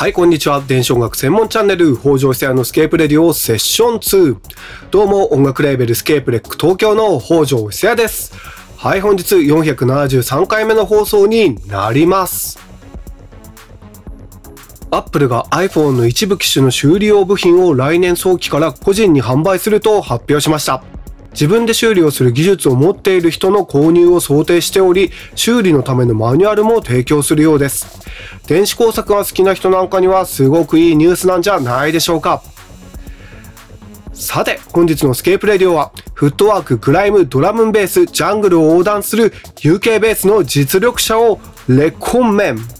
はい、こんにちは。電子音楽専門チャンネル、北条久也のスケープレディオセッション2。どうも、音楽レーベルスケープレック東京の北条久也です。はい、本日473回目の放送になります。アップルが iPhone の一部機種の修理用部品を来年早期から個人に販売すると発表しました。自分で修理をする技術を持っている人の購入を想定しており、修理のためのマニュアルも提供するようです。電子工作が好きな人なんかにはすごくいいニュースなんじゃないでしょうか。さて、本日のスケープレディオは、フットワーク、グライム、ドラムンベース、ジャングルを横断する UK ベースの実力者をレコンメン。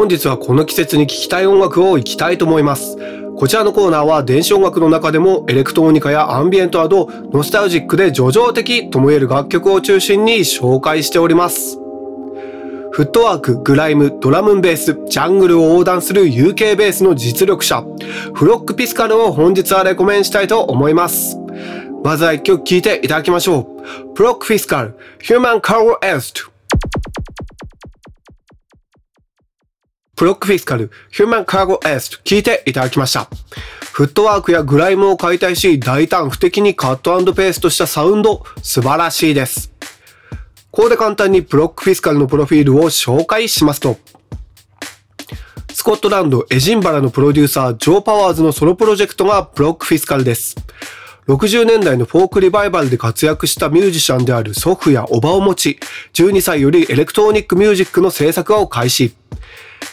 本日はこの季節に聴きたい音楽をいきたいと思います。こちらのコーナーは電子音楽の中でもエレクトロニカやアンビエントなどノスタルジックで叙情的ともいえる楽曲を中心に紹介しております。フットワーク、グライム、ドラムンベース、ジャングルを横断する UK ベースの実力者、フロックピスカルを本日はレコメンしたいと思います。まずは一曲聴いていただきましょう。プロックフィスカル、Human Carl Est マンカー r エスト。プロックフィスカル、ヒューマンカーゴエスト聞いていただきました。フットワークやグライムを解体し、大胆不敵にカットペーストしたサウンド、素晴らしいです。ここで簡単にプロックフィスカルのプロフィールを紹介しますと、スコットランドエジンバラのプロデューサー、ジョー・パワーズのソロプロジェクトがプロックフィスカルです。60年代のフォークリバイバルで活躍したミュージシャンである祖父やおばを持ち、12歳よりエレクトロニックミュージックの制作を開始。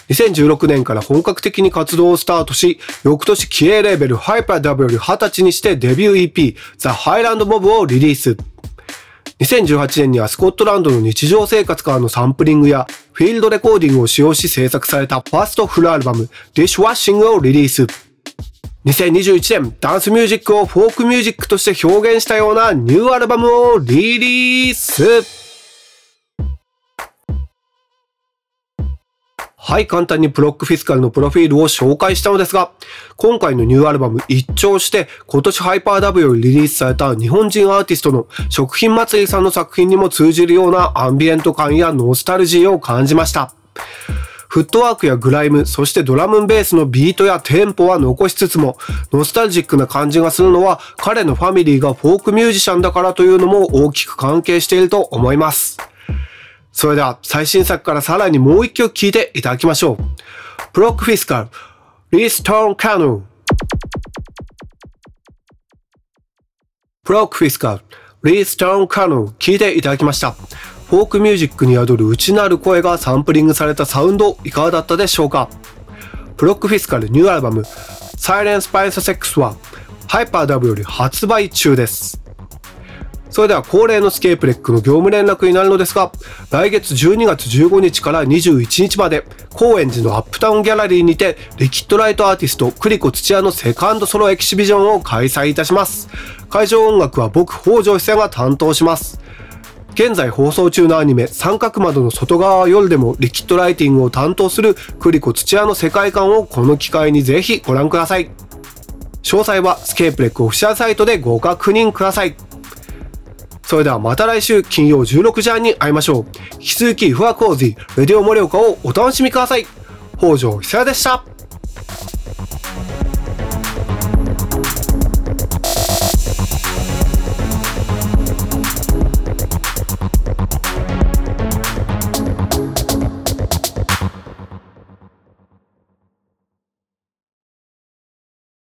2016年から本格的に活動をスタートし、翌年キエレーベルハイパー W より20歳にしてデビュー EP The Highland Mob をリリース。2018年にはスコットランドの日常生活からのサンプリングやフィールドレコーディングを使用し制作されたファーストフルアルバム Dishwashing をリリース。2021年、ダンスミュージックをフォークミュージックとして表現したようなニューアルバムをリリース。はい、簡単にプロックフィスカルのプロフィールを紹介したのですが、今回のニューアルバム一聴して今年ハイパー W よりリリースされた日本人アーティストの食品祭りさんの作品にも通じるようなアンビエント感やノスタルジーを感じました。フットワークやグライム、そしてドラムベースのビートやテンポは残しつつも、ノスタルジックな感じがするのは彼のファミリーがフォークミュージシャンだからというのも大きく関係していると思います。それでは最新作からさらにもう一曲聴いていただきましょう。プロックフィスカル、 Leith Tornn Carnal。プロックフィスカル、 Leith Tornn Carnal 聴いていただきました。フォークミュージックに宿る内なる声がサンプリングされたサウンドいかがだったでしょうか？プロックフィスカルニューアルバム Silence by the Sex はハイパー W より発売中です。それでは恒例のスケープレックの業務連絡になるのですが、来月12月15日から21日まで、高円寺のアップタウンギャラリーにて、リキッドライトアーティスト、クリコ土屋のセカンドソロエキシビジョンを開催いたします。会場音楽は僕、北条久が担当します。現在放送中のアニメ三角窓の外側は夜でもリキッドライティングを担当するクリコ土屋の世界観をこの機会にぜひご覧ください。詳細はスケープレックオフィシャルサイトでご確認ください。それではまた来週金曜16時半に会いましょう。引き続き、フワコージー、レディオ盛岡をお楽しみください。北条久也でした。